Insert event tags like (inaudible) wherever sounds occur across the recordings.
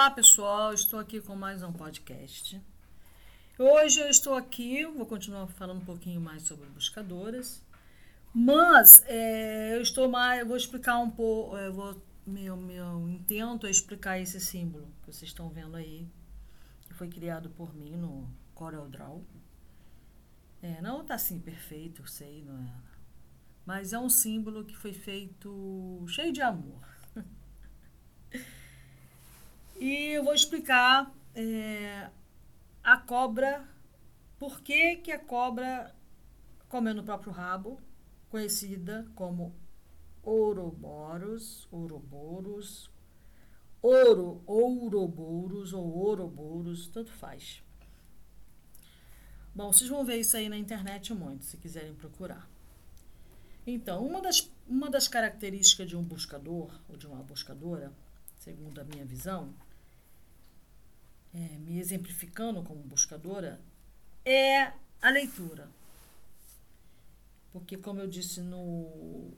Olá pessoal, estou aqui com mais um podcast. Hoje eu estou aqui, vou continuar falando um pouquinho mais sobre buscadoras, mas é, eu estou mais, eu vou explicar um pouco, eu vou, meu, meu intento é explicar esse símbolo que vocês estão vendo aí, que foi criado por mim no Corel Draw. É, não está assim perfeito, eu sei, não é? Mas é um símbolo que foi feito cheio de amor. E eu vou explicar é, a cobra, por que, que a cobra comendo o próprio rabo, conhecida como Ouroboros, Ouroboros, Ouro, Ouroboros ou Ouroboros, tanto faz. Bom, vocês vão ver isso aí na internet muito, se quiserem procurar. Então, uma das, uma das características de um buscador ou de uma buscadora, segundo a minha visão, é, me exemplificando como buscadora, é a leitura. Porque, como eu disse no,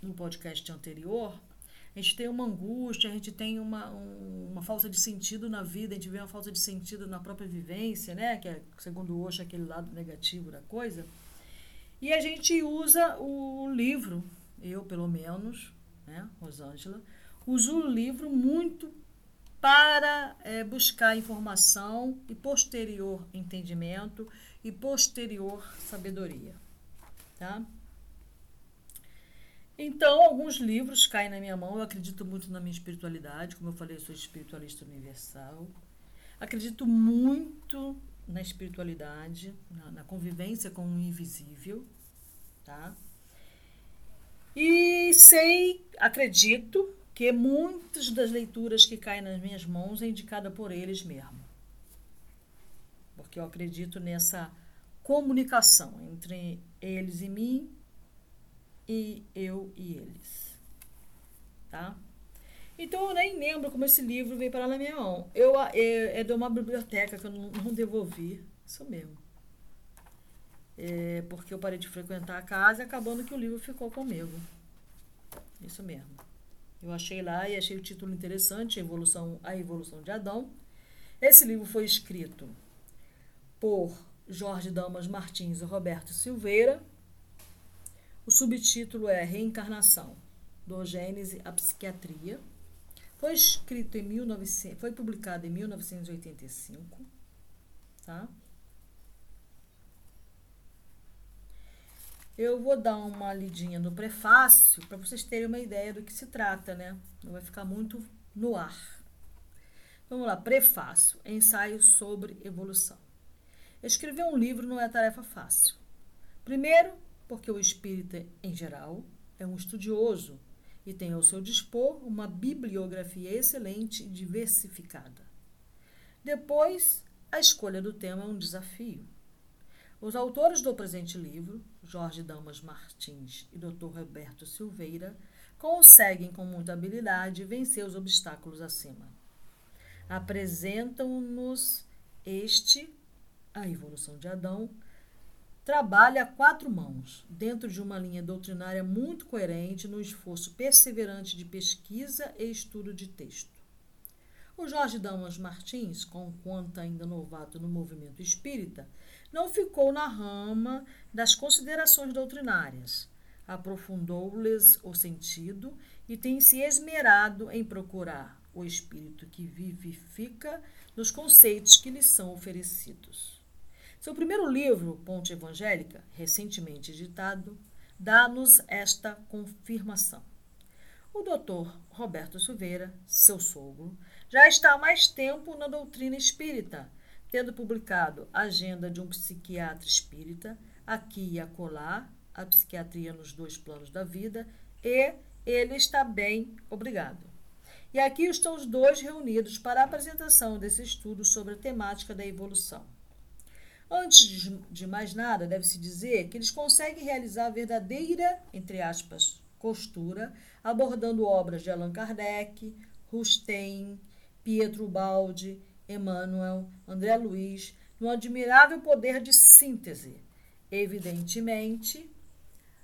no podcast anterior, a gente tem uma angústia, a gente tem uma, um, uma falta de sentido na vida, a gente vê uma falta de sentido na própria vivência, né? Que é, segundo Osho, aquele lado negativo da coisa. E a gente usa o livro, eu pelo menos, né, Rosângela, uso o livro muito para é, buscar informação e posterior entendimento e posterior sabedoria, tá? Então, alguns livros caem na minha mão. Eu acredito muito na minha espiritualidade, como eu falei, eu sou espiritualista universal. Acredito muito na espiritualidade, na, na convivência com o invisível, tá? E sei, acredito que muitas das leituras que caem nas minhas mãos é indicada por eles mesmo. Porque eu acredito nessa comunicação entre eles e mim e eu e eles. Tá? Então eu nem lembro como esse livro veio parar na minha mão. Eu, é, é de uma biblioteca que eu não, não devolvi. Isso mesmo. É, porque eu parei de frequentar a casa e acabando que o livro ficou comigo. Isso mesmo. Eu achei lá e achei o título interessante, a evolução, a evolução de Adão. Esse livro foi escrito por Jorge Damas Martins e Roberto Silveira. O subtítulo é Reencarnação, do Gênese à Psiquiatria. Foi escrito em 1900, foi publicado em 1985, tá? Eu vou dar uma lidinha no prefácio para vocês terem uma ideia do que se trata, né? Não vai ficar muito no ar. Vamos lá, prefácio, ensaio sobre evolução. Escrever um livro não é tarefa fácil. Primeiro, porque o espírita, em geral, é um estudioso e tem ao seu dispor uma bibliografia excelente e diversificada. Depois, a escolha do tema é um desafio. Os autores do presente livro, Jorge Damas Martins e Dr. Roberto Silveira, conseguem com muita habilidade vencer os obstáculos acima. Apresentam-nos este, a evolução de Adão, trabalha a quatro mãos, dentro de uma linha doutrinária muito coerente no esforço perseverante de pesquisa e estudo de texto. O Jorge Damas Martins, conquanto ainda novato no movimento espírita, não ficou na rama das considerações doutrinárias. Aprofundou-lhes o sentido e tem se esmerado em procurar o espírito que vivifica nos conceitos que lhes são oferecidos. Seu primeiro livro, Ponte Evangélica, recentemente editado, dá-nos esta confirmação. O doutor Roberto Silveira, seu sogro, já está há mais tempo na doutrina espírita tendo publicado Agenda de um Psiquiatra Espírita, Aqui e Acolá, A Psiquiatria nos Dois Planos da Vida, e Ele está bem, obrigado. E aqui estão os dois reunidos para a apresentação desse estudo sobre a temática da evolução. Antes de mais nada, deve-se dizer que eles conseguem realizar a verdadeira, entre aspas, costura, abordando obras de Allan Kardec, Rustem, Pietro Baldi, Emmanuel, André Luiz, no admirável poder de síntese. Evidentemente,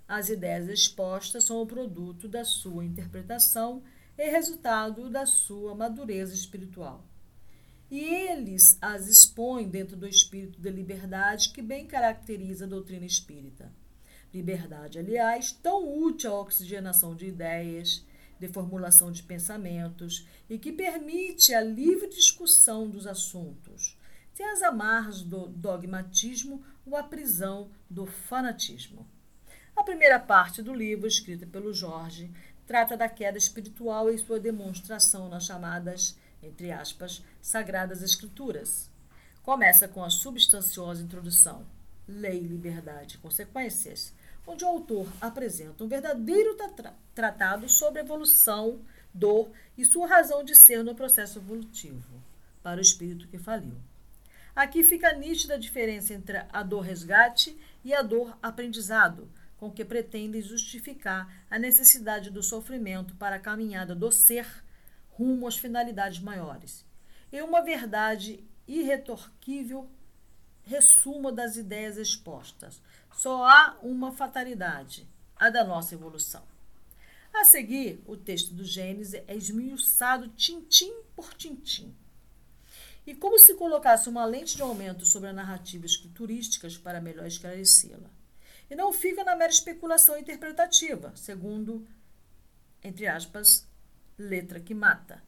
as ideias expostas são o produto da sua interpretação é resultado da sua madureza espiritual. E eles as expõem dentro do espírito de liberdade que bem caracteriza a doutrina espírita. Liberdade, aliás, tão útil à oxigenação de ideias, de formulação de pensamentos e que permite a livre discussão dos assuntos, sem as amarras do dogmatismo ou a prisão do fanatismo. A primeira parte do livro, escrita pelo Jorge, trata da queda espiritual e sua demonstração nas chamadas, entre aspas, Sagradas Escrituras. Começa com a substanciosa introdução, Lei, Liberdade e Consequências, onde o autor apresenta um verdadeiro tra tratado sobre a evolução, dor e sua razão de ser no processo evolutivo para o espírito que faliu. Aqui fica nítida a diferença entre a dor resgate e a dor aprendizado, com que pretendem justificar a necessidade do sofrimento para a caminhada do ser rumo às finalidades maiores. E uma verdade irretorquível resumo das ideias expostas. Só há uma fatalidade, a da nossa evolução. A seguir, o texto do Gênesis é esmiuçado tintim por tintim. E como se colocasse uma lente de aumento sobre a narrativa escriturística para melhor esclarecê-la. E não fica na mera especulação interpretativa, segundo, entre aspas, letra que mata.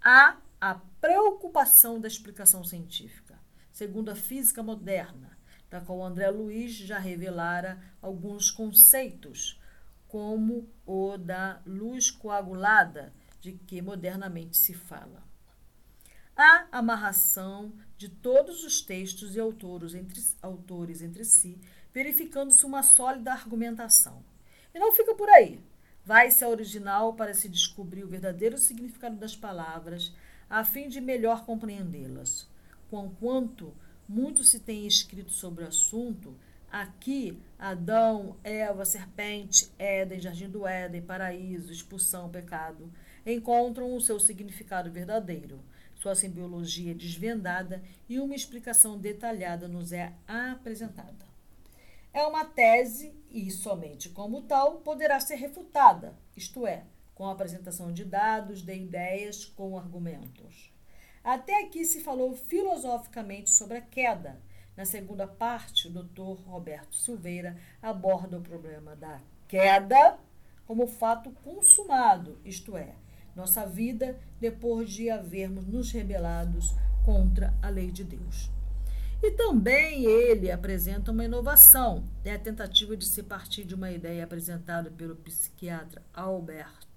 Há a preocupação da explicação científica, segundo a física moderna, da qual André Luiz já revelara alguns conceitos, como o da luz coagulada, de que modernamente se fala. Há amarração de todos os textos e autores entre, autores entre si, verificando-se uma sólida argumentação. E não fica por aí. Vai-se ao original para se descobrir o verdadeiro significado das palavras, a fim de melhor compreendê-las. Conquanto muito se tem escrito sobre o assunto, aqui Adão, Eva, serpente, Éden, jardim do Éden, paraíso, expulsão, pecado, encontram o seu significado verdadeiro. Sua simbiologia desvendada e uma explicação detalhada nos é apresentada. É uma tese e, somente como tal, poderá ser refutada, isto é, com a apresentação de dados, de ideias, com argumentos. Até aqui se falou filosoficamente sobre a queda. Na segunda parte, o Dr. Roberto Silveira aborda o problema da queda como fato consumado, isto é, nossa vida depois de havermos nos rebelados contra a lei de Deus. E também ele apresenta uma inovação, é a tentativa de se partir de uma ideia apresentada pelo psiquiatra Albert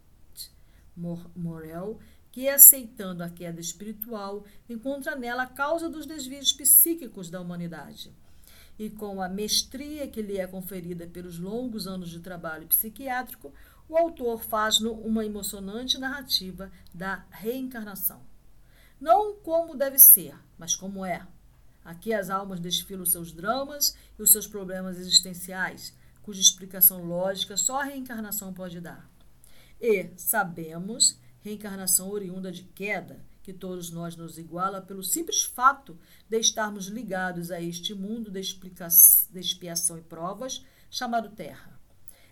Morel, que, aceitando a queda espiritual, encontra nela a causa dos desvios psíquicos da humanidade. E com a mestria que lhe é conferida pelos longos anos de trabalho psiquiátrico, o autor faz-no uma emocionante narrativa da reencarnação. Não como deve ser, mas como é. Aqui as almas desfilam seus dramas e os seus problemas existenciais, cuja explicação lógica só a reencarnação pode dar. E sabemos, reencarnação oriunda de queda, que todos nós nos iguala pelo simples fato de estarmos ligados a este mundo de, de expiação e provas, chamado Terra.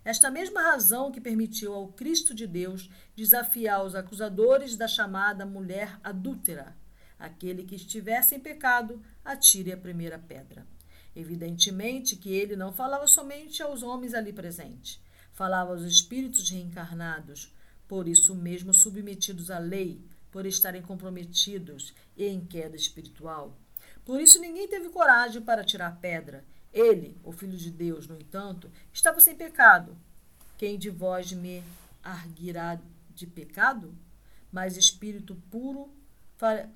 Esta mesma razão que permitiu ao Cristo de Deus desafiar os acusadores da chamada mulher adúltera. Aquele que estivesse em pecado, atire a primeira pedra. Evidentemente que ele não falava somente aos homens ali presentes, falava aos espíritos reencarnados, por isso mesmo submetidos à lei, por estarem comprometidos e em queda espiritual. Por isso ninguém teve coragem para tirar pedra, ele, o Filho de Deus, no entanto, estava sem pecado. Quem de vós me arguirá de pecado? Mas Espírito puro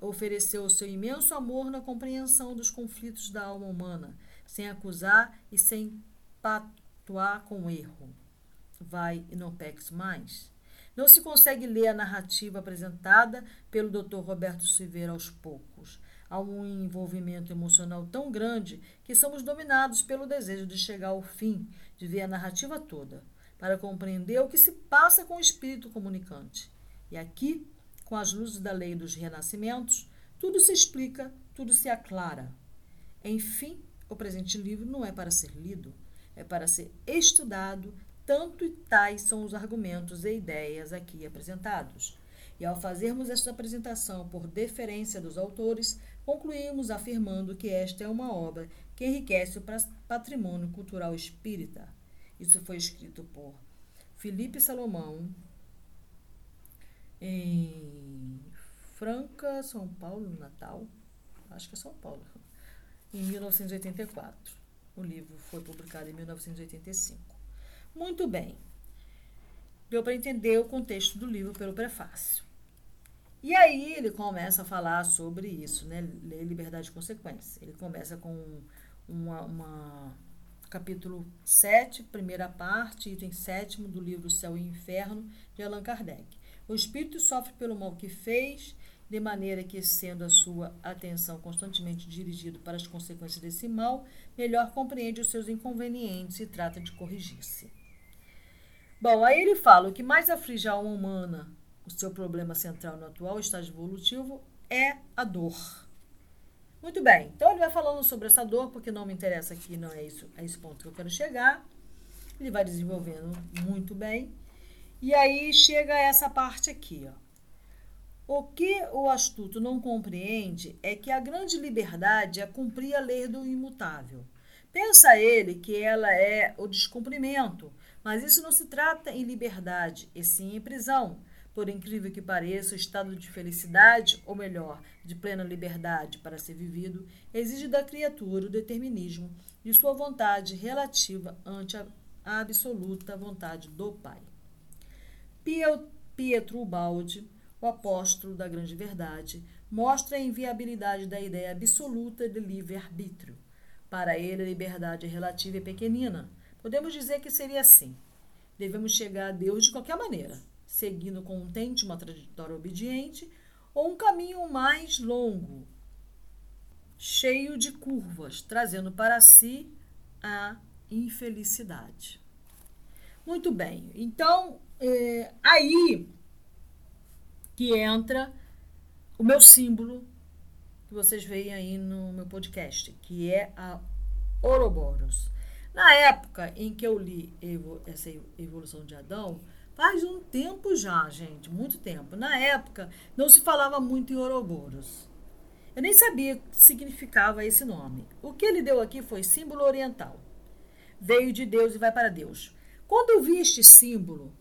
ofereceu o seu imenso amor na compreensão dos conflitos da alma humana, sem acusar e sem patuar com erro. Vai e não peques mais. Não se consegue ler a narrativa apresentada pelo Dr. Roberto Silveira aos poucos há um envolvimento emocional tão grande que somos dominados pelo desejo de chegar ao fim, de ver a narrativa toda, para compreender o que se passa com o espírito comunicante. E aqui, com as luzes da lei dos renascimentos, tudo se explica, tudo se aclara. Enfim, o presente livro não é para ser lido, é para ser estudado, tanto e tais são os argumentos e ideias aqui apresentados. E ao fazermos esta apresentação por deferência dos autores, concluímos afirmando que esta é uma obra que enriquece o patrimônio cultural espírita. Isso foi escrito por Felipe Salomão em Franca, São Paulo, Natal. Acho que é São Paulo. Em 1984. O livro foi publicado em 1985. Muito bem. Deu para entender o contexto do livro pelo prefácio. E aí ele começa a falar sobre isso, né? Lei, liberdade e consequência. Ele começa com uma, uma capítulo 7, primeira parte, item 7 do livro Céu e Inferno, de Allan Kardec. O espírito sofre pelo mal que fez, de maneira que, sendo a sua atenção constantemente dirigida para as consequências desse mal, melhor compreende os seus inconvenientes e trata de corrigir-se. Bom, aí ele fala: o que mais aflige a alma humana o seu problema central no atual estágio evolutivo é a dor. Muito bem, então ele vai falando sobre essa dor, porque não me interessa aqui, não é isso, é esse ponto que eu quero chegar. Ele vai desenvolvendo muito bem. E aí chega essa parte aqui, ó. O que o astuto não compreende é que a grande liberdade é cumprir a lei do imutável. Pensa ele que ela é o descumprimento, mas isso não se trata em liberdade, e sim em prisão por incrível que pareça, o estado de felicidade, ou melhor, de plena liberdade para ser vivido, exige da criatura o determinismo de sua vontade relativa ante a absoluta vontade do Pai. Pietro Ubaldi, o apóstolo da grande verdade, mostra a inviabilidade da ideia absoluta de livre-arbítrio. Para ele, a liberdade relativa e pequenina. Podemos dizer que seria assim. Devemos chegar a Deus de qualquer maneira seguindo contente uma trajetória obediente, ou um caminho mais longo, cheio de curvas, trazendo para si a infelicidade. Muito bem, então é, aí que entra o meu símbolo que vocês veem aí no meu podcast, que é a Ouroboros. Na época em que eu li essa evolução de Adão, Faz um tempo já, gente, muito tempo. Na época, não se falava muito em Ouroboros. Eu nem sabia o que significava esse nome. O que ele deu aqui foi símbolo oriental. Veio de Deus e vai para Deus. Quando eu vi este símbolo,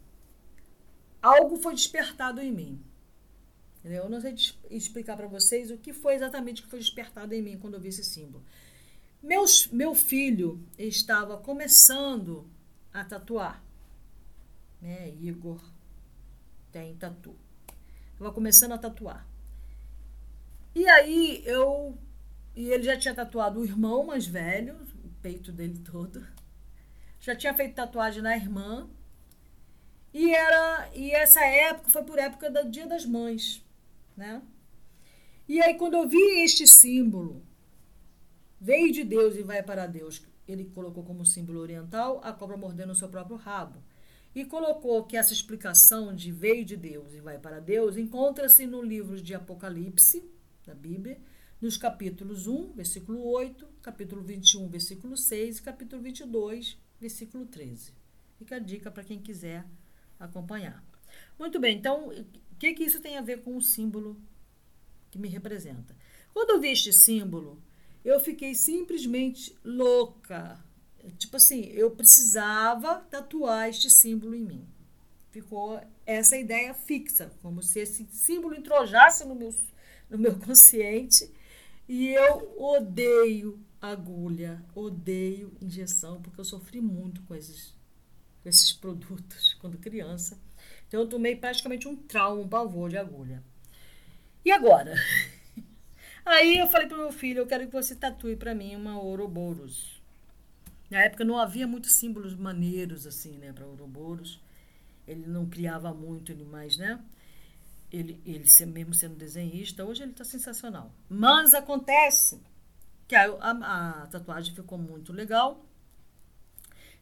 algo foi despertado em mim. Eu não sei explicar para vocês o que foi exatamente que foi despertado em mim quando eu vi esse símbolo. Meus, meu filho estava começando a tatuar né? Igor tem tatu. Estava começando a tatuar. E aí eu. E ele já tinha tatuado o irmão mais velho, o peito dele todo. Já tinha feito tatuagem na irmã. E era. E essa época foi por época do Dia das Mães, né? E aí, quando eu vi este símbolo, veio de Deus e vai para Deus, ele colocou como símbolo oriental a cobra mordendo o seu próprio rabo e colocou que essa explicação de veio de Deus e vai para Deus encontra-se no livro de Apocalipse, da Bíblia, nos capítulos 1, versículo 8, capítulo 21, versículo 6 e capítulo 22, versículo 13. Fica a dica para quem quiser acompanhar. Muito bem, então, o que, que isso tem a ver com o símbolo que me representa? Quando eu vi este símbolo, eu fiquei simplesmente louca Tipo assim, eu precisava tatuar este símbolo em mim. Ficou essa ideia fixa, como se esse símbolo entrojasse no meu, no meu consciente. E eu odeio agulha, odeio injeção, porque eu sofri muito com esses, com esses produtos (laughs) quando criança. Então eu tomei praticamente um trauma, um pavor de agulha. E agora? Aí eu falei para meu filho, eu quero que você tatue para mim uma Ouroboros. Na época não havia muitos símbolos maneiros assim, né, para Ouroboros. Ele não criava muito, ele mais, né? Ele, ele mesmo sendo desenhista, hoje ele está sensacional. Mas acontece que a, a, a tatuagem ficou muito legal.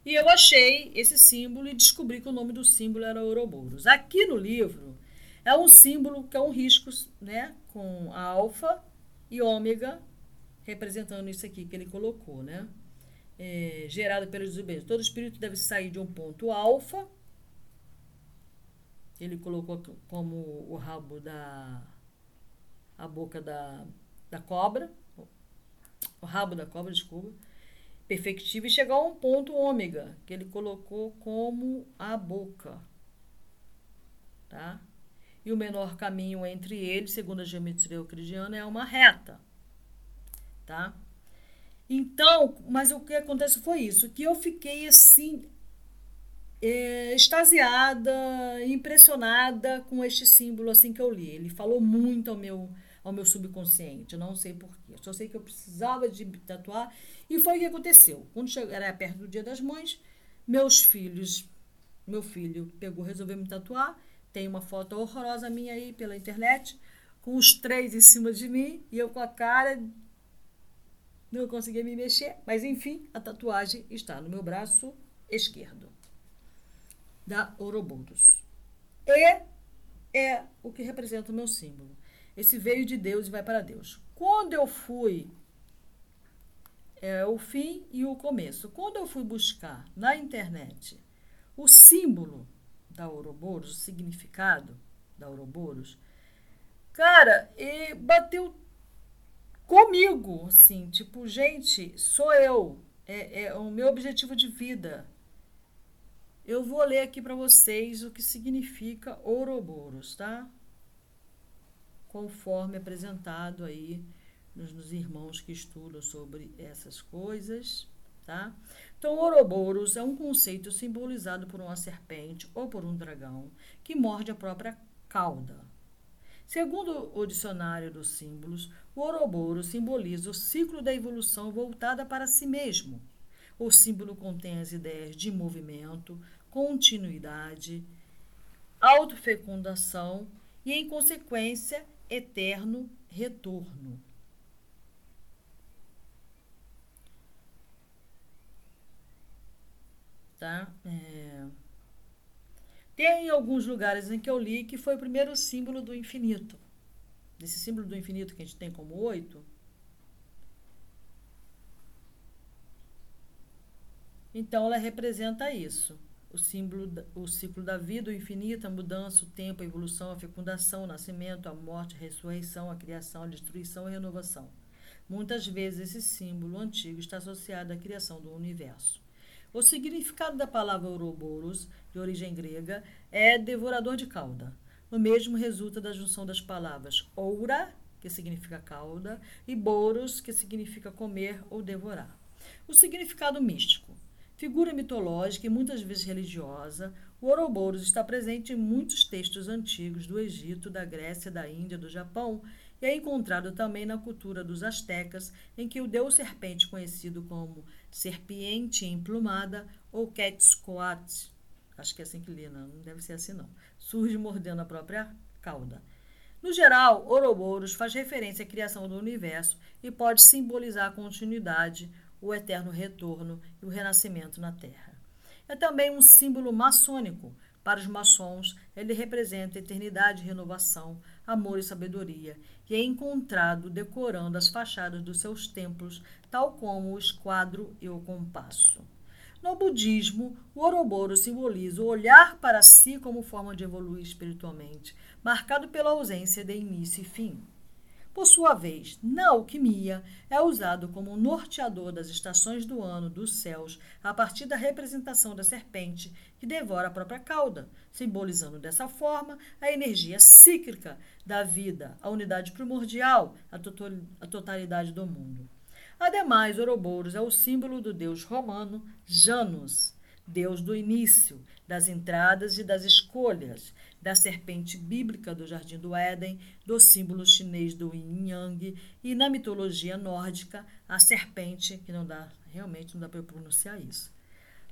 E eu achei esse símbolo e descobri que o nome do símbolo era Ouroboros. Aqui no livro é um símbolo que é um risco, né, com alfa e ômega, representando isso aqui que ele colocou, né? é, gerada pela desobediência. Todo espírito deve sair de um ponto alfa. Ele colocou como o rabo da. a boca da, da cobra. O rabo da cobra, desculpa. Perfectível e chegar a um ponto ômega, que ele colocou como a boca. Tá? E o menor caminho entre eles, segundo a geometria euclidiana, é uma reta. Tá? Então, mas o que acontece foi isso, que eu fiquei assim é, extasiada, impressionada com este símbolo assim que eu li. Ele falou muito ao meu ao meu subconsciente, eu não sei porquê. Só sei que eu precisava de tatuar e foi o que aconteceu. Quando chegou, era perto do Dia das Mães, meus filhos, meu filho pegou, resolveu me tatuar. Tem uma foto horrorosa minha aí pela internet, com os três em cima de mim e eu com a cara não conseguia me mexer, mas enfim, a tatuagem está no meu braço esquerdo da Ouroboros. E é o que representa o meu símbolo. Esse veio de Deus e vai para Deus. Quando eu fui é o fim e o começo. Quando eu fui buscar na internet o símbolo da Ouroboros, o significado da Ouroboros, cara, e bateu comigo, assim, tipo, gente, sou eu, é, é o meu objetivo de vida. Eu vou ler aqui para vocês o que significa Ouroboros, tá? Conforme apresentado aí nos, nos irmãos que estudam sobre essas coisas, tá? Então, Ouroboros é um conceito simbolizado por uma serpente ou por um dragão que morde a própria cauda. Segundo o dicionário dos símbolos, o Ouroboros simboliza o ciclo da evolução voltada para si mesmo. O símbolo contém as ideias de movimento, continuidade, autofecundação e, em consequência, eterno retorno. Tá? É... Tem alguns lugares em que eu li que foi o primeiro símbolo do infinito. Desse símbolo do infinito que a gente tem como oito. Então ela representa isso. O símbolo, o ciclo da vida, o infinito, a mudança, o tempo, a evolução, a fecundação, o nascimento, a morte, a ressurreição, a criação, a destruição e a renovação. Muitas vezes esse símbolo antigo está associado à criação do universo. O significado da palavra Ouroboros, de origem grega, é devorador de cauda. O mesmo resulta da junção das palavras oura, que significa cauda, e boros, que significa comer ou devorar. O significado místico. Figura mitológica e muitas vezes religiosa, o Ouroboros está presente em muitos textos antigos do Egito, da Grécia, da Índia, do Japão e é encontrado também na cultura dos astecas, em que o deus serpente, conhecido como serpiente emplumada ou Quetzalcoatl, acho que é assim que lê, não, deve ser assim não, surge mordendo a própria cauda. No geral, Ouroboros faz referência à criação do universo e pode simbolizar a continuidade, o eterno retorno e o renascimento na Terra. É também um símbolo maçônico, para os maçons, ele representa eternidade renovação, amor e sabedoria, e é encontrado decorando as fachadas dos seus templos, tal como o esquadro e o compasso. No budismo, o Ouroboros simboliza o olhar para si como forma de evoluir espiritualmente, marcado pela ausência de início e fim. Por sua vez, na alquimia, é usado como norteador das estações do ano dos céus a partir da representação da serpente que devora a própria cauda, simbolizando dessa forma a energia cíclica da vida, a unidade primordial, a totalidade do mundo. Ademais, Ouroboros é o símbolo do deus romano Janus, deus do início, das entradas e das escolhas, da serpente bíblica do Jardim do Éden, do símbolo chinês do Yin Yang e na mitologia nórdica, a serpente, que não dá, realmente não dá para pronunciar isso.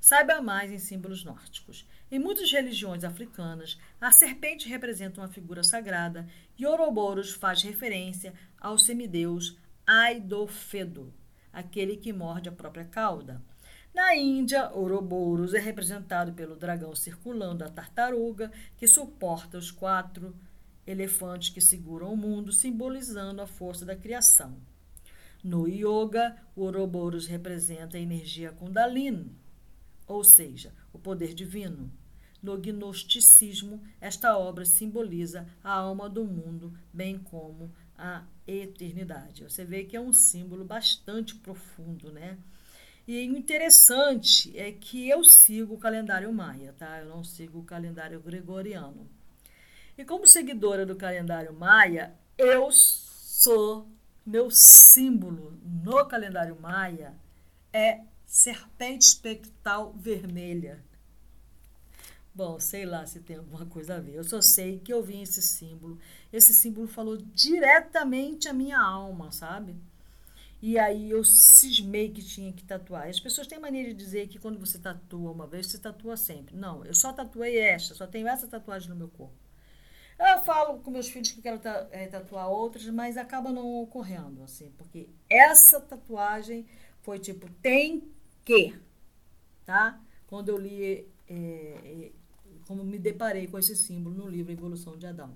Saiba mais em símbolos nórdicos. Em muitas religiões africanas, a serpente representa uma figura sagrada e Ouroboros faz referência ao semideus Aidofedo, aquele que morde a própria cauda. Na Índia, Ouroboros é representado pelo dragão circulando a tartaruga, que suporta os quatro elefantes que seguram o mundo, simbolizando a força da criação. No yoga, o Ouroboros representa a energia Kundalini, ou seja, o poder divino. No gnosticismo, esta obra simboliza a alma do mundo, bem como a eternidade. Você vê que é um símbolo bastante profundo, né? E o interessante é que eu sigo o calendário maia, tá? Eu não sigo o calendário gregoriano. E como seguidora do calendário maia, eu sou meu símbolo no calendário maia é serpente espectral vermelha. Bom, sei lá se tem alguma coisa a ver. Eu só sei que eu vi esse símbolo. Esse símbolo falou diretamente a minha alma, sabe? E aí eu cismei que tinha que tatuar. As pessoas têm mania de dizer que quando você tatua uma vez, você tatua sempre. Não, eu só tatuei esta, só tenho essa tatuagem no meu corpo. Eu falo com meus filhos que quero é, tatuar outras, mas acaba não ocorrendo, assim, porque essa tatuagem foi tipo, tem que, tá? Quando eu li, é, é, como me deparei com esse símbolo no livro Evolução de Adão.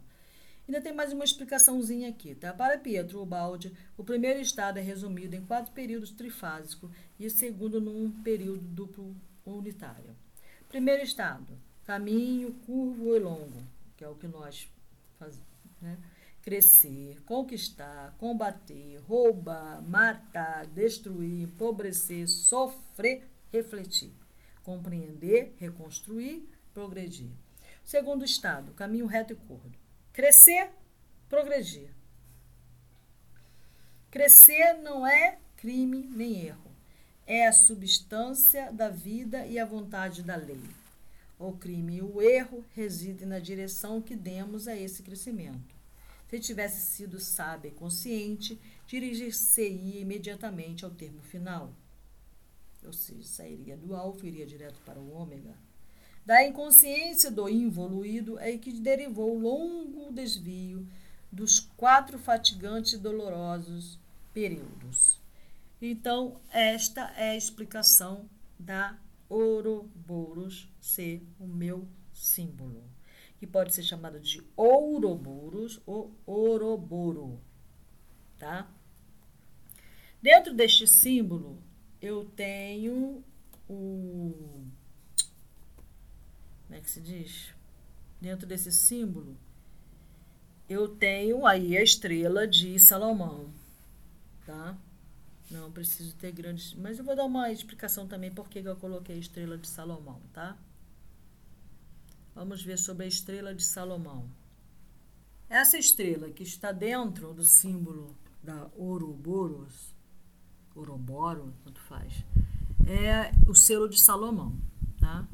Ainda tem mais uma explicaçãozinha aqui, tá? Para Pietro Ubaldi, o primeiro estado é resumido em quatro períodos trifásicos e o segundo num período duplo unitário. Primeiro estado, caminho curvo e longo, que é o que nós fazemos, né? Crescer, conquistar, combater, roubar, matar, destruir, empobrecer, sofrer, refletir, compreender, reconstruir, progredir. Segundo estado, caminho reto e curto Crescer, progredir. Crescer não é crime nem erro. É a substância da vida e a vontade da lei. O crime e o erro residem na direção que demos a esse crescimento. Se tivesse sido sábia e consciente, dirigir-se-ia imediatamente ao termo final. Ou seja, sairia do alfa e iria direto para o ômega. Da inconsciência do involuído é que derivou o longo desvio dos quatro fatigantes e dolorosos períodos. Então, esta é a explicação da Ouroboros ser o meu símbolo, que pode ser chamada de Ouroboros ou Ouroboro, tá? Dentro deste símbolo, eu tenho o como é que se diz? Dentro desse símbolo, eu tenho aí a estrela de Salomão, tá? Não preciso ter grandes, mas eu vou dar uma explicação também por que eu coloquei a estrela de Salomão, tá? Vamos ver sobre a estrela de Salomão. Essa estrela que está dentro do símbolo da Ouroboros, Ouroboro, quanto faz, é o selo de Salomão, tá?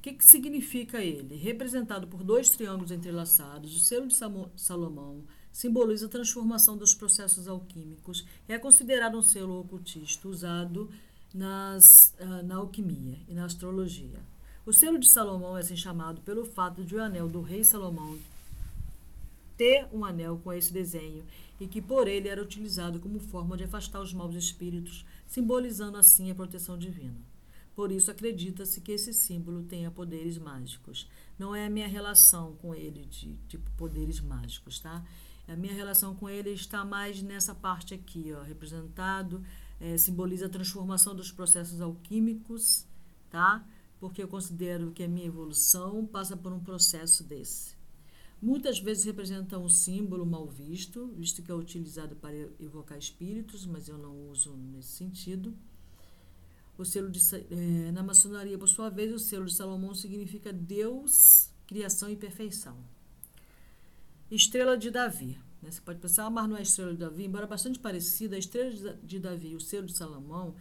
O que, que significa ele? Representado por dois triângulos entrelaçados, o selo de Salomão simboliza a transformação dos processos alquímicos é considerado um selo ocultista usado nas, uh, na alquimia e na astrologia. O selo de Salomão é assim chamado pelo fato de o anel do rei Salomão ter um anel com esse desenho e que por ele era utilizado como forma de afastar os maus espíritos, simbolizando assim a proteção divina. Por isso acredita-se que esse símbolo tenha poderes mágicos. Não é a minha relação com ele de tipo poderes mágicos, tá? A minha relação com ele está mais nessa parte aqui, ó, representado, é, simboliza a transformação dos processos alquímicos, tá? Porque eu considero que a minha evolução passa por um processo desse. Muitas vezes representa um símbolo mal visto, visto que é utilizado para evocar espíritos, mas eu não uso nesse sentido. O selo de, é, na maçonaria, por sua vez, o selo de Salomão significa Deus, criação e perfeição. Estrela de Davi. Né? Você pode pensar, ah, mas não é a estrela de Davi, embora bastante parecida, a estrela de Davi e o selo de Salomão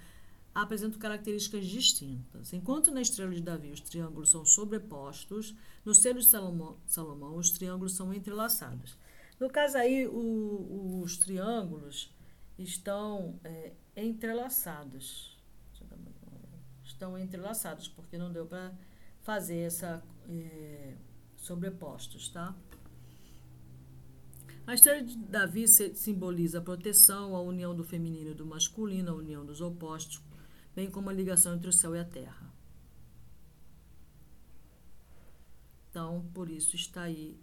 apresentam características distintas. Enquanto na estrela de Davi os triângulos são sobrepostos, no selo de Salomão, Salomão os triângulos são entrelaçados. No caso aí, o, os triângulos estão é, entrelaçados estão entrelaçados, porque não deu para fazer essa é, sobrepostos, tá? A estrela de Davi simboliza a proteção, a união do feminino e do masculino, a união dos opostos, bem como a ligação entre o céu e a terra. Então, por isso está aí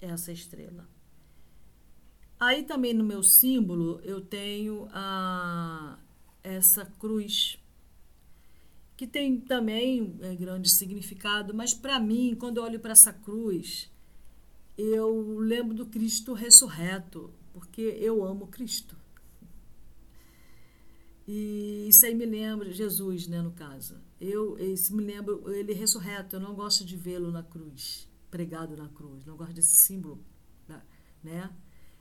essa estrela. Aí também no meu símbolo eu tenho a, essa cruz, que tem também é, grande significado, mas para mim, quando eu olho para essa cruz, eu lembro do Cristo ressurreto, porque eu amo Cristo. E isso aí me lembra Jesus, né, no caso. Eu, isso me lembra ele ressurreto. Eu não gosto de vê-lo na cruz, pregado na cruz. Não gosto desse símbolo, né?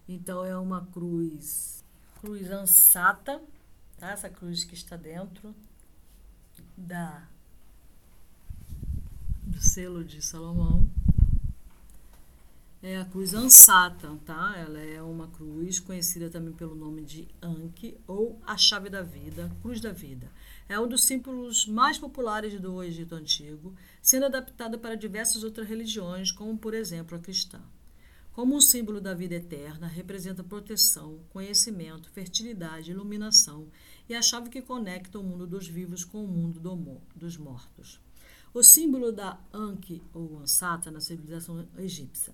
Então é uma cruz, cruz ansata, tá? Essa cruz que está dentro da do selo de Salomão é a cruz ansata, tá? Ela é uma cruz conhecida também pelo nome de Anki ou a chave da vida, cruz da vida. É um dos símbolos mais populares do Egito Antigo, sendo adaptado para diversas outras religiões, como por exemplo a cristã. Como um símbolo da vida eterna, representa proteção, conhecimento, fertilidade, iluminação e a chave que conecta o mundo dos vivos com o mundo do, dos mortos. O símbolo da Anki ou Ansata na civilização egípcia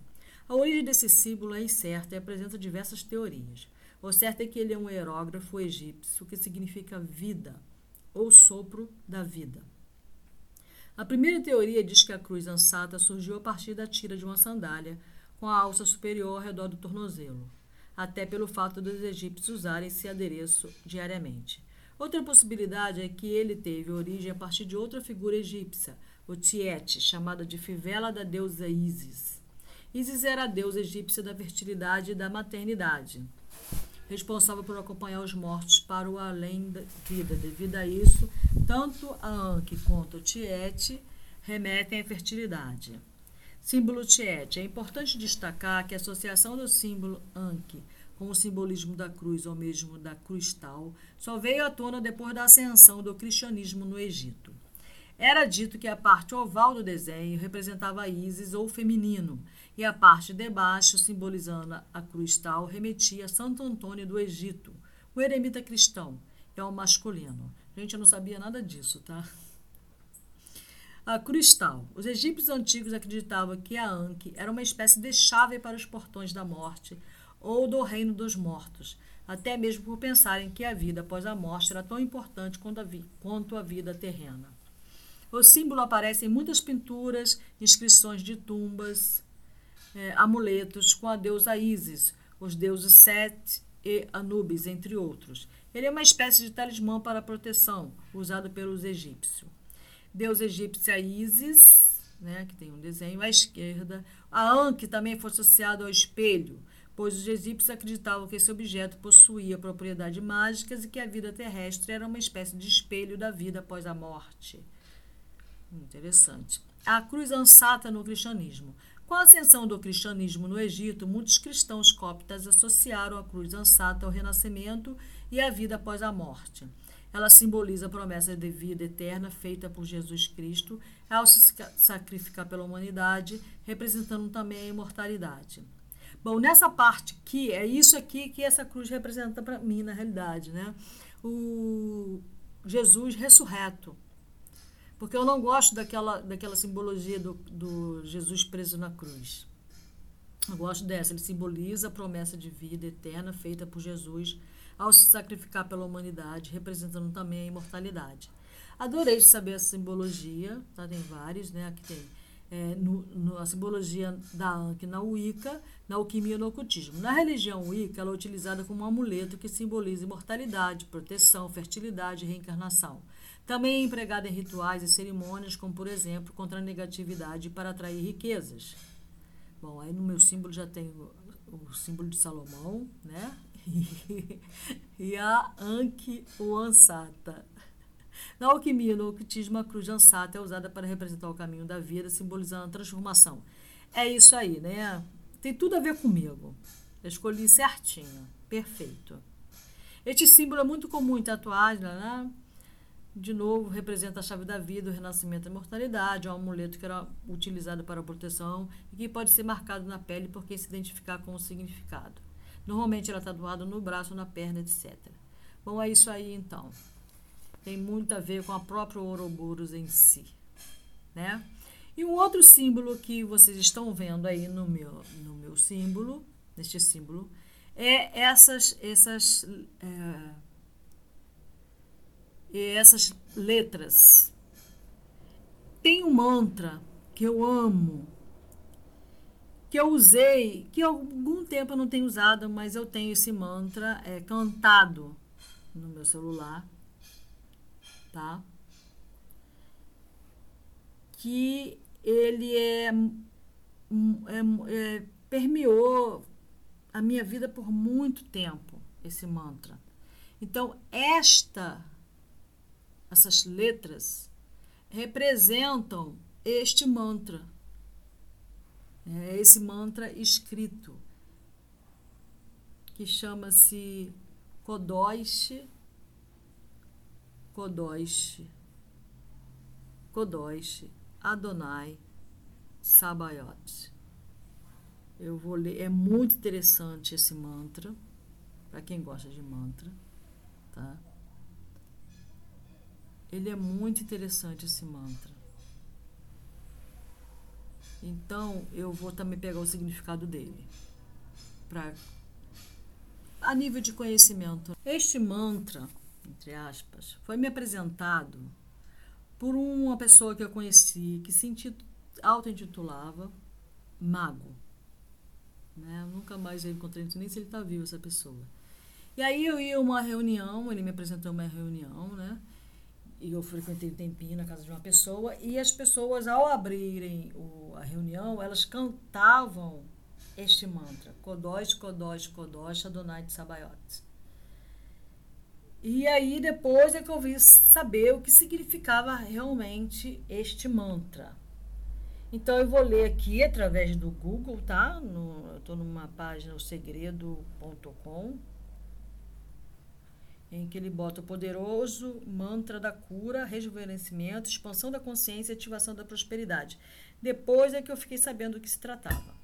a origem desse símbolo é incerta e apresenta diversas teorias. O certo é que ele é um hierógrafo egípcio que significa vida ou sopro da vida. A primeira teoria diz que a cruz ansata surgiu a partir da tira de uma sandália com a alça superior ao redor do tornozelo, até pelo fato dos egípcios usarem esse adereço diariamente. Outra possibilidade é que ele teve origem a partir de outra figura egípcia, o Tiete, chamada de fivela da deusa Isis. Isis era a deusa egípcia da fertilidade e da maternidade, responsável por acompanhar os mortos para o além da vida. Devido a isso, tanto a Anki quanto o Tiete remetem à fertilidade. Símbolo Tiete. É importante destacar que a associação do símbolo Anki com o simbolismo da cruz ou mesmo da cruz-tal só veio à tona depois da ascensão do cristianismo no Egito. Era dito que a parte oval do desenho representava Ísis ou feminino, e a parte de baixo, simbolizando a cruz tal, remetia a Santo Antônio do Egito, o eremita cristão, é o masculino. Gente, eu não sabia nada disso, tá? A cruz tal. Os egípcios antigos acreditavam que a Anki era uma espécie de chave para os portões da morte ou do reino dos mortos, até mesmo por pensarem que a vida após a morte era tão importante quanto a, vi quanto a vida terrena. O símbolo aparece em muitas pinturas, inscrições de tumbas, é, amuletos com a deusa Isis, os deuses Set e Anubis, entre outros. Ele é uma espécie de talismã para proteção, usado pelos egípcios. Deus egípcia Isis, né, que tem um desenho à esquerda. A Anki também foi associado ao espelho, pois os egípcios acreditavam que esse objeto possuía propriedades mágicas e que a vida terrestre era uma espécie de espelho da vida após a morte. Interessante. A cruz ansata no cristianismo. Com a ascensão do cristianismo no Egito, muitos cristãos coptas associaram a cruz ansata ao renascimento e à vida após a morte. Ela simboliza a promessa de vida eterna feita por Jesus Cristo ao se sacrificar pela humanidade, representando também a imortalidade. Bom, nessa parte aqui, é isso aqui que essa cruz representa para mim, na realidade, né? O Jesus ressurreto, porque eu não gosto daquela, daquela simbologia do, do Jesus preso na cruz. Eu gosto dessa. Ele simboliza a promessa de vida eterna feita por Jesus ao se sacrificar pela humanidade, representando também a imortalidade. Adorei saber essa simbologia, tá? Tem vários, né? Aqui tem é, no, no, a simbologia da Anki na Wicca, na alquimia e no ocultismo. Na religião Wicca, ela é utilizada como um amuleto que simboliza imortalidade, proteção, fertilidade e reencarnação. Também é empregada em rituais e cerimônias, como por exemplo, contra a negatividade para atrair riquezas. Bom, aí no meu símbolo já tem o, o símbolo de Salomão, né? (laughs) e a Anki ou Ansata. Na alquimia, no ocultismo, a cruz Ansata é usada para representar o caminho da vida, simbolizando a transformação. É isso aí, né? Tem tudo a ver comigo. Eu escolhi certinho. Perfeito. Este símbolo é muito comum em tatuagem, né? de novo, representa a chave da vida, o renascimento e a imortalidade, é um amuleto que era utilizado para proteção e que pode ser marcado na pele porque se identificar com o significado. Normalmente era tatuado no braço, na perna, etc. Bom, é isso aí então. Tem muito a ver com a própria Ouroboros em si, né? E um outro símbolo que vocês estão vendo aí no meu, no meu símbolo, neste símbolo, é essas, essas, é, essas letras. Tem um mantra que eu amo, que eu usei, que há algum tempo eu não tenho usado, mas eu tenho esse mantra é, cantado no meu celular, tá? Que ele é, é, é permeou a minha vida por muito tempo, esse mantra. Então, esta, essas letras representam este mantra é esse mantra escrito, que chama-se Kodoish, Kodoish, Kodoish, Adonai, Sabayot. Eu vou ler, é muito interessante esse mantra, para quem gosta de mantra, tá? Ele é muito interessante esse mantra. Então, eu vou também pegar o significado dele. Pra, a nível de conhecimento. Este mantra, entre aspas, foi me apresentado por uma pessoa que eu conheci que se auto-intitulava Mago. Né? nunca mais eu encontrei, nem se ele está vivo, essa pessoa. E aí eu ia a uma reunião, ele me apresentou uma reunião, né? E eu frequentei um tempinho na casa de uma pessoa, e as pessoas, ao abrirem o, a reunião, elas cantavam este mantra: Kodosh, Kodosh, Kodosh, Adonai de Sabayotes. E aí depois é que eu vi saber o que significava realmente este mantra. Então eu vou ler aqui através do Google, tá? No, eu estou numa página, o segredo.com em que ele bota o poderoso mantra da cura, rejuvenescimento, expansão da consciência e ativação da prosperidade. Depois é que eu fiquei sabendo do que se tratava.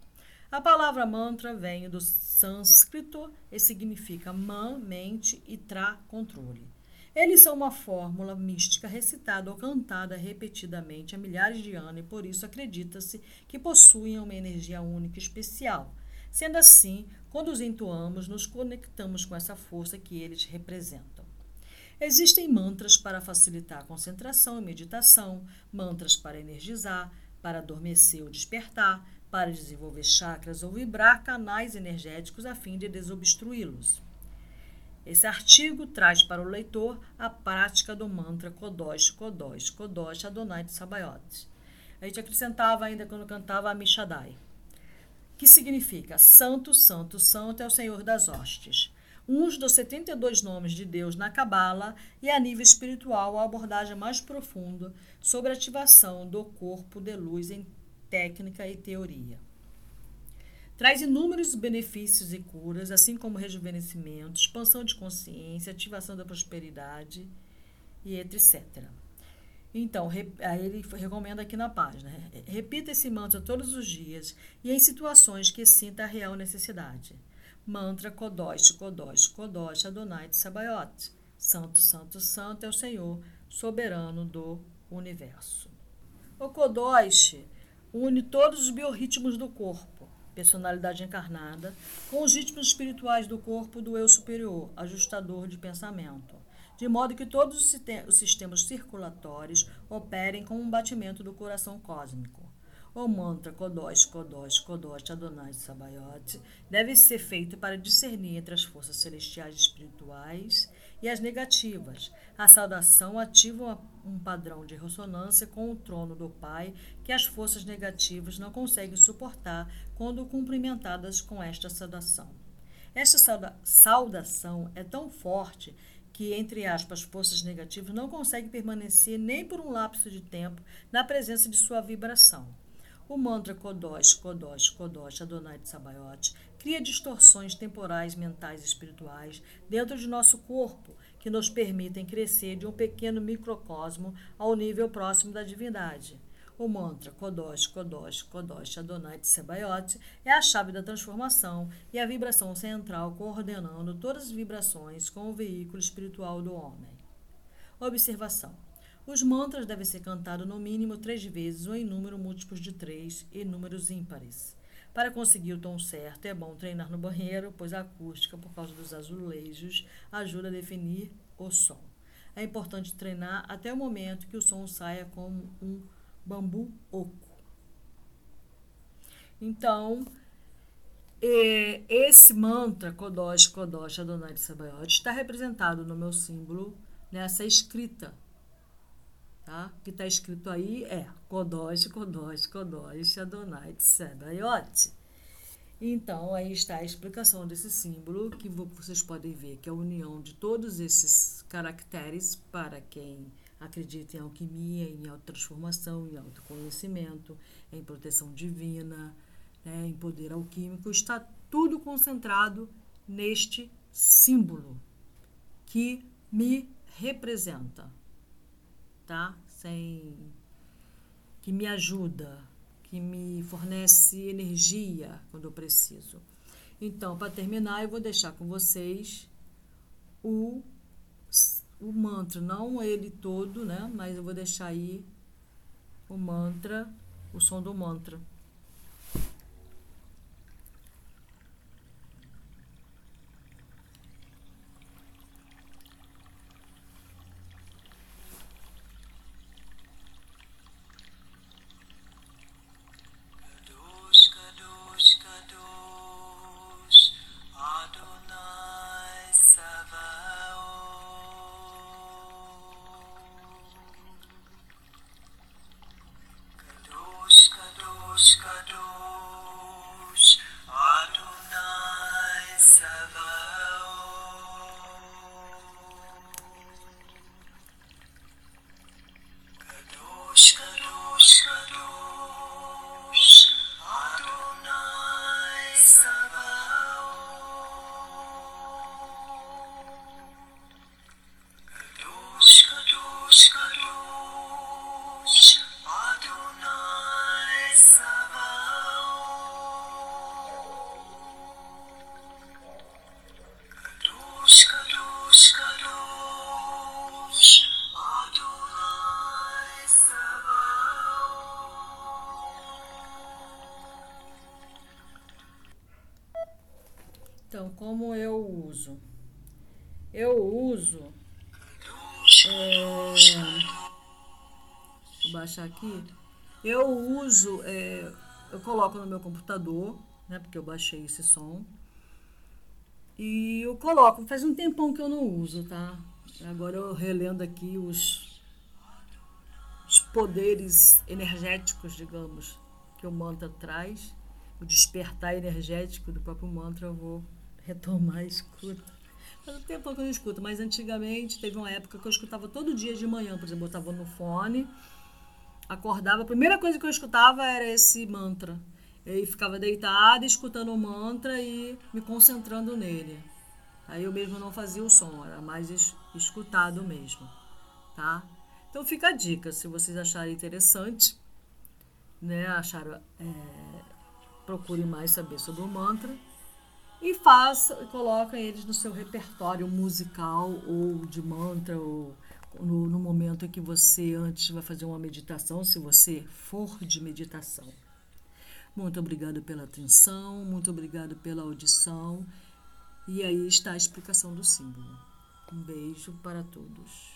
A palavra mantra vem do sânscrito e significa man, mente e tra, controle. Eles são uma fórmula mística recitada ou cantada repetidamente há milhares de anos e por isso acredita-se que possuem uma energia única e especial. Sendo assim, quando os entoamos, nos conectamos com essa força que eles representam. Existem mantras para facilitar a concentração e meditação, mantras para energizar, para adormecer ou despertar, para desenvolver chakras ou vibrar canais energéticos a fim de desobstruí-los. Esse artigo traz para o leitor a prática do mantra Kodosh, Kodosh, Kodosh Adonai de Sabayotes. A gente acrescentava ainda quando cantava a Mishadai que significa Santo, Santo, Santo é o Senhor das hostes. Um dos 72 nomes de Deus na Cabala e a nível espiritual a abordagem mais profunda sobre a ativação do corpo de luz em técnica e teoria. Traz inúmeros benefícios e curas, assim como rejuvenescimento, expansão de consciência, ativação da prosperidade e etc. Então, aí ele recomenda aqui na página: repita esse mantra todos os dias e em situações que sinta a real necessidade. Mantra Kodosh, Kodosh, Kodosh, Adonai de Sabayot. Santo, Santo, Santo é o Senhor, soberano do universo. O Kodosh une todos os biorritmos do corpo, personalidade encarnada, com os ritmos espirituais do corpo do eu superior, ajustador de pensamento de modo que todos os sistemas circulatórios operem com um batimento do coração cósmico. O mantra Kodosh, Kodosh, Kodosh Adonai Sabayot deve ser feito para discernir entre as forças celestiais espirituais e as negativas. A saudação ativa um padrão de ressonância com o trono do Pai que as forças negativas não conseguem suportar quando cumprimentadas com esta saudação. Esta saudação é tão forte que, entre aspas, forças negativas não conseguem permanecer nem por um lapso de tempo na presença de sua vibração. O mantra Kodosh, Kodosh, Kodosh, Adonai de Sabayote cria distorções temporais, mentais e espirituais dentro de nosso corpo que nos permitem crescer de um pequeno microcosmo ao nível próximo da divindade. O mantra Kodosh, Kodosh, Kodosh Adonai Tsebayot é a chave da transformação e a vibração central coordenando todas as vibrações com o veículo espiritual do homem. Observação. Os mantras devem ser cantados no mínimo três vezes ou em número múltiplos de três e números ímpares. Para conseguir o tom certo, é bom treinar no banheiro, pois a acústica, por causa dos azulejos, ajuda a definir o som. É importante treinar até o momento que o som saia como um bambu oco. Então, esse mantra, Kodosh, Kodosh, Adonai Sabaoth, está representado no meu símbolo nessa escrita. Tá? O que está escrito aí é Kodosh, Kodosh, Kodosh, Adonai Sabaoth. Então, aí está a explicação desse símbolo, que vocês podem ver que é a união de todos esses caracteres para quem acredita em alquimia, em autotransformação, em autoconhecimento, em proteção divina, né, em poder alquímico, está tudo concentrado neste símbolo que me representa, tá? Sem que me ajuda, que me fornece energia quando eu preciso. Então, para terminar, eu vou deixar com vocês o, o mantra, não ele todo, né? Mas eu vou deixar aí o mantra, o som do mantra. Como eu uso? Eu uso. É, vou baixar aqui. Eu uso. É, eu coloco no meu computador, né? Porque eu baixei esse som. E eu coloco. Faz um tempão que eu não uso, tá? Agora eu relendo aqui os, os poderes energéticos, digamos, que o mantra traz. O despertar energético do próprio mantra eu vou retomar a escuta. Faz um tempo que eu não escuto, mas antigamente teve uma época que eu escutava todo dia de manhã, por exemplo, eu botava no fone, acordava, a primeira coisa que eu escutava era esse mantra. Eu ficava deitada, escutando o mantra e me concentrando nele. Aí eu mesmo não fazia o som, era mais es escutado mesmo, tá? Então fica a dica, se vocês acharem interessante, né, acharam, é, procure mais saber sobre o mantra e faça, coloca eles no seu repertório musical ou de mantra ou no, no momento em que você antes vai fazer uma meditação, se você for de meditação. Muito obrigado pela atenção, muito obrigado pela audição. E aí está a explicação do símbolo. Um beijo para todos.